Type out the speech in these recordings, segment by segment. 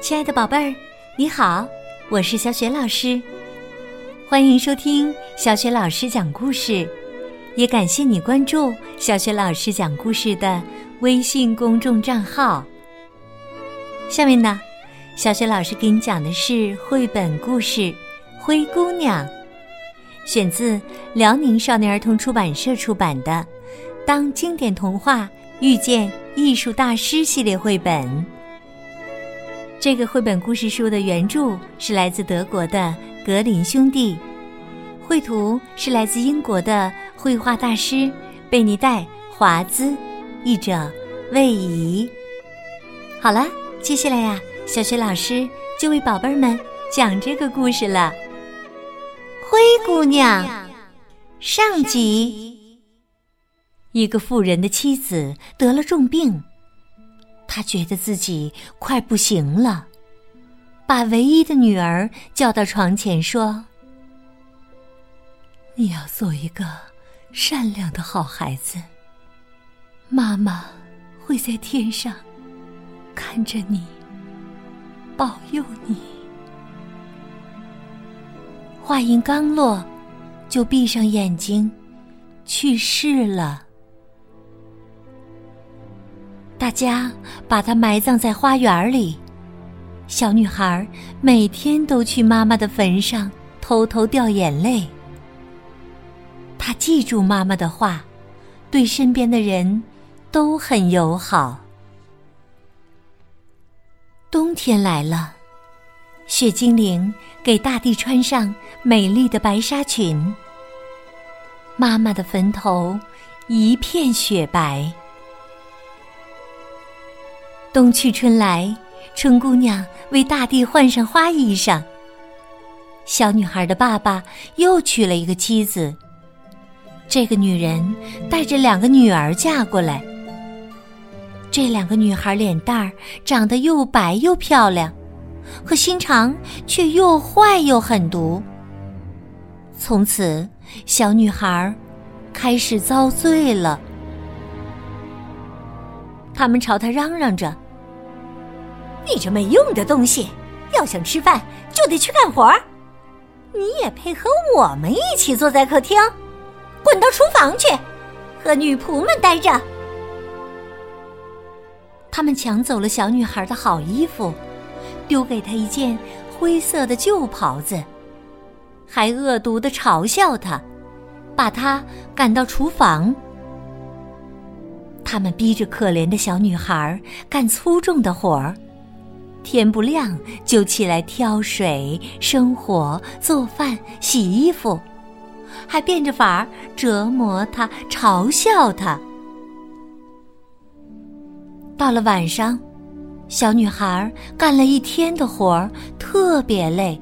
亲爱的宝贝儿，你好，我是小雪老师，欢迎收听小雪老师讲故事，也感谢你关注小雪老师讲故事的微信公众账号。下面呢，小雪老师给你讲的是绘本故事《灰姑娘》，选自辽宁少年儿童出版社出版的《当经典童话遇见艺术大师》系列绘本。这个绘本故事书的原著是来自德国的格林兄弟，绘图是来自英国的绘画大师贝尼戴·华兹，译者魏怡。好了，接下来呀，小雪老师就为宝贝儿们讲这个故事了。灰姑娘上集，一个富人的妻子得了重病。他觉得自己快不行了，把唯一的女儿叫到床前说：“你要做一个善良的好孩子，妈妈会在天上看着你，保佑你。”话音刚落，就闭上眼睛，去世了。大家把她埋葬在花园里。小女孩每天都去妈妈的坟上偷偷掉眼泪。她记住妈妈的话，对身边的人都很友好。冬天来了，雪精灵给大地穿上美丽的白纱裙。妈妈的坟头一片雪白。冬去春来，春姑娘为大地换上花衣裳。小女孩的爸爸又娶了一个妻子。这个女人带着两个女儿嫁过来。这两个女孩脸蛋儿长得又白又漂亮，可心肠却又坏又狠毒。从此，小女孩开始遭罪了。他们朝她嚷嚷着。你这没用的东西，要想吃饭就得去干活儿你也配和我们一起坐在客厅？滚到厨房去，和女仆们待着。他们抢走了小女孩的好衣服，丢给她一件灰色的旧袍子，还恶毒的嘲笑她，把她赶到厨房。他们逼着可怜的小女孩干粗重的活儿。天不亮就起来挑水、生火、做饭、洗衣服，还变着法儿折磨他、嘲笑他。到了晚上，小女孩干了一天的活儿，特别累，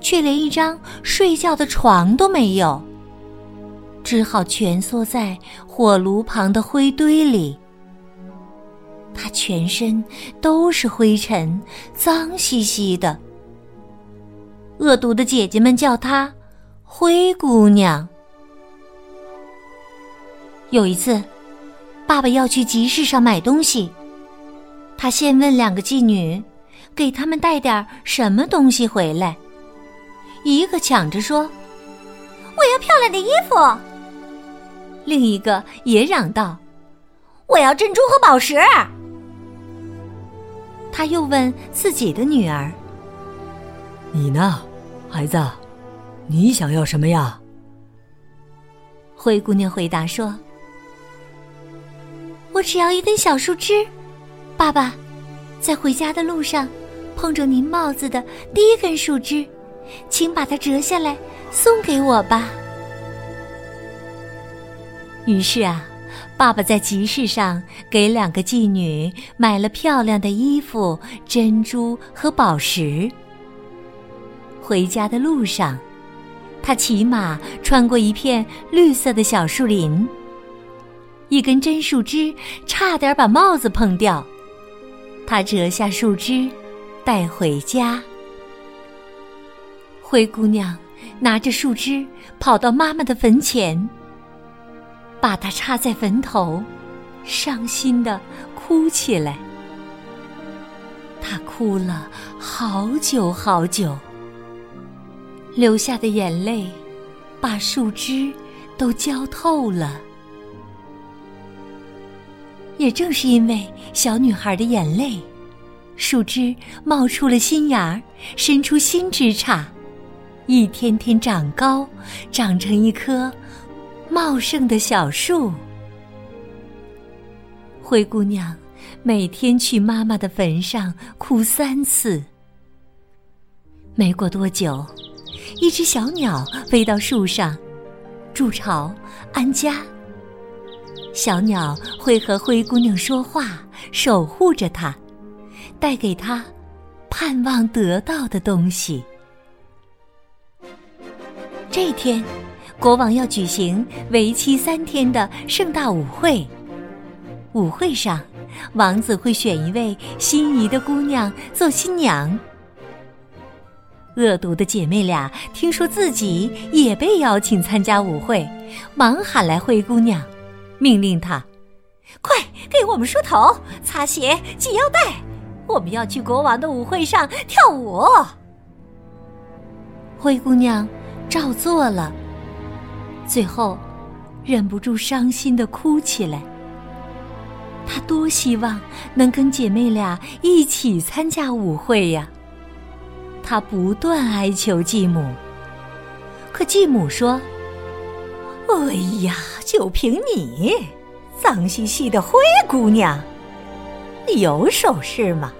却连一张睡觉的床都没有，只好蜷缩在火炉旁的灰堆里。她全身都是灰尘，脏兮兮的。恶毒的姐姐们叫她“灰姑娘”。有一次，爸爸要去集市上买东西，他先问两个妓女，给他们带点什么东西回来。一个抢着说：“我要漂亮的衣服。”另一个也嚷道：“我要珍珠和宝石。”他又问自己的女儿：“你呢，孩子？你想要什么呀？”灰姑娘回答说：“我只要一根小树枝。爸爸，在回家的路上碰着您帽子的第一根树枝，请把它折下来送给我吧。”于是啊。爸爸在集市上给两个妓女买了漂亮的衣服、珍珠和宝石。回家的路上，他骑马穿过一片绿色的小树林，一根针树枝差点把帽子碰掉，他折下树枝带回家。灰姑娘拿着树枝跑到妈妈的坟前。把它插在坟头，伤心的哭起来。她哭了好久好久，流下的眼泪把树枝都浇透了。也正是因为小女孩的眼泪，树枝冒出了新芽，伸出新枝杈，一天天长高，长成一棵茂盛的小树。灰姑娘每天去妈妈的坟上哭三次。没过多久，一只小鸟飞到树上，筑巢安家。小鸟会和灰姑娘说话，守护着她，带给她盼望得到的东西。这天，国王要举行为期三天的盛大舞会。舞会上，王子会选一位心仪的姑娘做新娘。恶毒的姐妹俩听说自己也被邀请参加舞会，忙喊来灰姑娘。命令她，快给我们梳头、擦鞋、系腰带，我们要去国王的舞会上跳舞。灰姑娘照做了，最后忍不住伤心的哭起来。她多希望能跟姐妹俩一起参加舞会呀！她不断哀求继母，可继母说。哎呀，就凭你，脏兮兮的灰姑娘，你有首饰吗？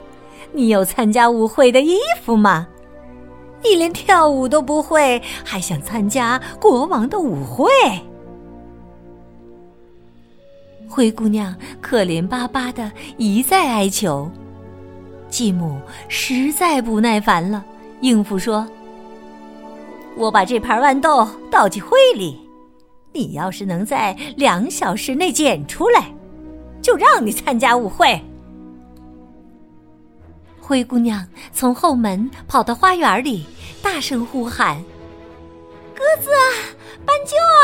你有参加舞会的衣服吗？你连跳舞都不会，还想参加国王的舞会？灰姑娘可怜巴巴的一再哀求，继母实在不耐烦了，应付说：“我把这盘豌豆倒进灰里。”你要是能在两小时内捡出来，就让你参加舞会。灰姑娘从后门跑到花园里，大声呼喊：“鸽子啊，斑鸠啊，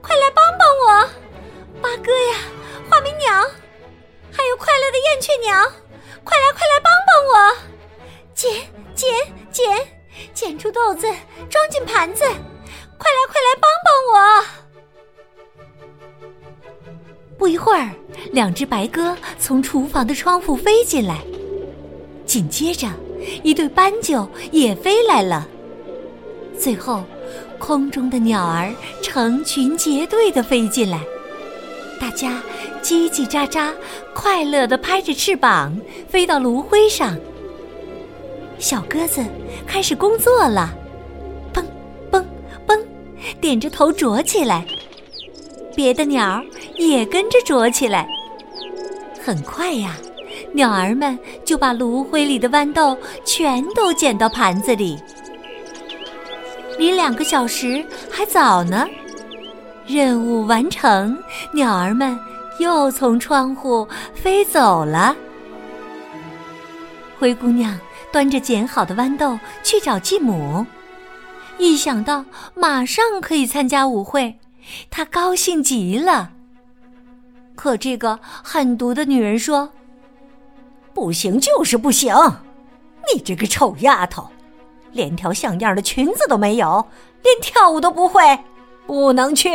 快来帮帮我！八哥呀，画眉鸟，还有快乐的燕雀鸟，快来快来帮帮我！捡捡捡，捡出豆子，装进盘子，快来快来帮帮我！”不一会儿，两只白鸽从厨房的窗户飞进来，紧接着，一对斑鸠也飞来了。最后，空中的鸟儿成群结队的飞进来，大家叽叽喳喳，快乐的拍着翅膀飞到炉灰上。小鸽子开始工作了，蹦蹦蹦，点着头啄起来。别的鸟儿也跟着啄起来。很快呀，鸟儿们就把炉灰里的豌豆全都捡到盘子里。离两个小时还早呢，任务完成，鸟儿们又从窗户飞走了。灰姑娘端着捡好的豌豆去找继母，一想到马上可以参加舞会。她高兴极了。可这个狠毒的女人说：“不行，就是不行！你这个臭丫头，连条像样的裙子都没有，连跳舞都不会，不能去。”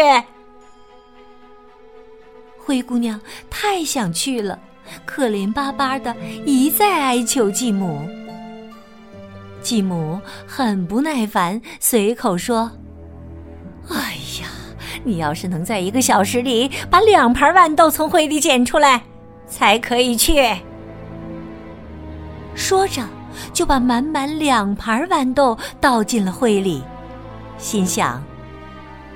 灰姑娘太想去了，可怜巴巴的一再哀求继母。继母很不耐烦，随口说：“哎呀！”你要是能在一个小时里把两盘豌豆从灰里捡出来，才可以去。说着，就把满满两盘豌豆倒进了灰里，心想：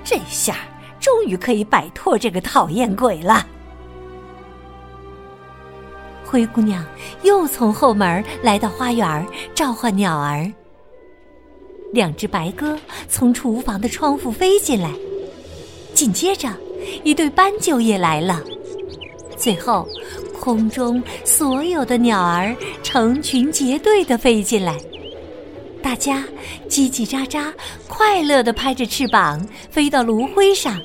这下终于可以摆脱这个讨厌鬼了。灰姑娘又从后门来到花园，召唤鸟儿。两只白鸽从厨房的窗户飞进来。紧接着，一对斑鸠也来了。最后，空中所有的鸟儿成群结队的飞进来，大家叽叽喳喳，快乐的拍着翅膀飞到炉灰上。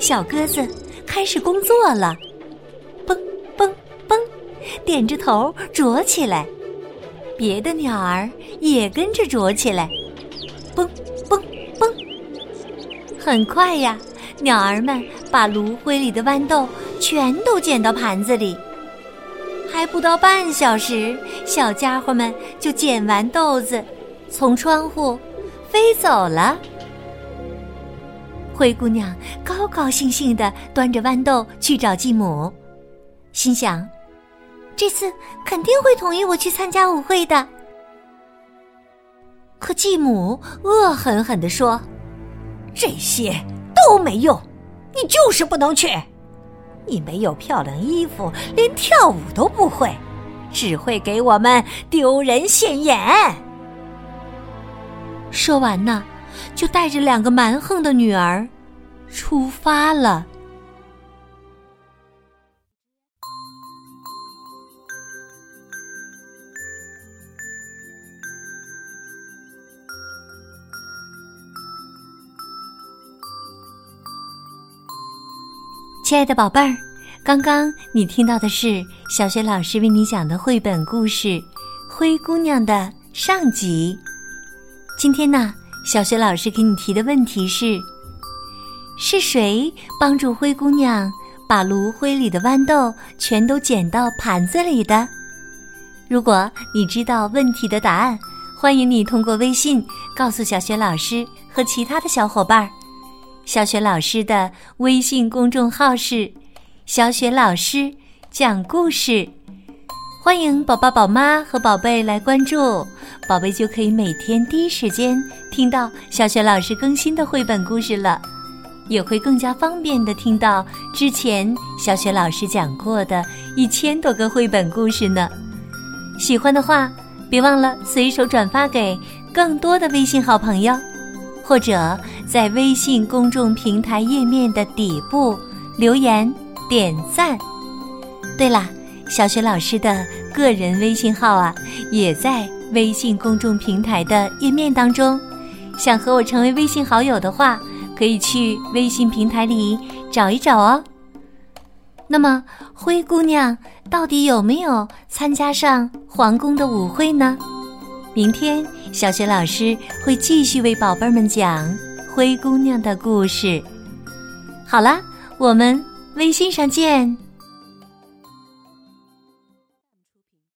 小鸽子开始工作了，蹦蹦蹦，点着头啄起来。别的鸟儿也跟着啄起来，嘣嘣嘣。很快呀，鸟儿们把炉灰里的豌豆全都捡到盘子里。还不到半小时，小家伙们就捡完豆子，从窗户飞走了。灰姑娘高高兴兴地端着豌豆去找继母，心想：这次肯定会同意我去参加舞会的。可继母恶狠狠地说：“这些都没用，你就是不能去。你没有漂亮衣服，连跳舞都不会，只会给我们丢人现眼。”说完呢。就带着两个蛮横的女儿出发了。亲爱的宝贝儿，刚刚你听到的是小学老师为你讲的绘本故事《灰姑娘》的上集。今天呢？小学老师给你提的问题是：是谁帮助灰姑娘把炉灰里的豌豆全都捡到盘子里的？如果你知道问题的答案，欢迎你通过微信告诉小学老师和其他的小伙伴儿。小雪老师的微信公众号是“小雪老师讲故事”。欢迎宝宝、宝妈和宝贝来关注，宝贝就可以每天第一时间听到小雪老师更新的绘本故事了，也会更加方便的听到之前小雪老师讲过的一千多个绘本故事呢。喜欢的话，别忘了随手转发给更多的微信好朋友，或者在微信公众平台页面的底部留言点赞。对了。小雪老师的个人微信号啊，也在微信公众平台的页面当中。想和我成为微信好友的话，可以去微信平台里找一找哦。那么，灰姑娘到底有没有参加上皇宫的舞会呢？明天，小学老师会继续为宝贝们讲灰姑娘的故事。好了，我们微信上见。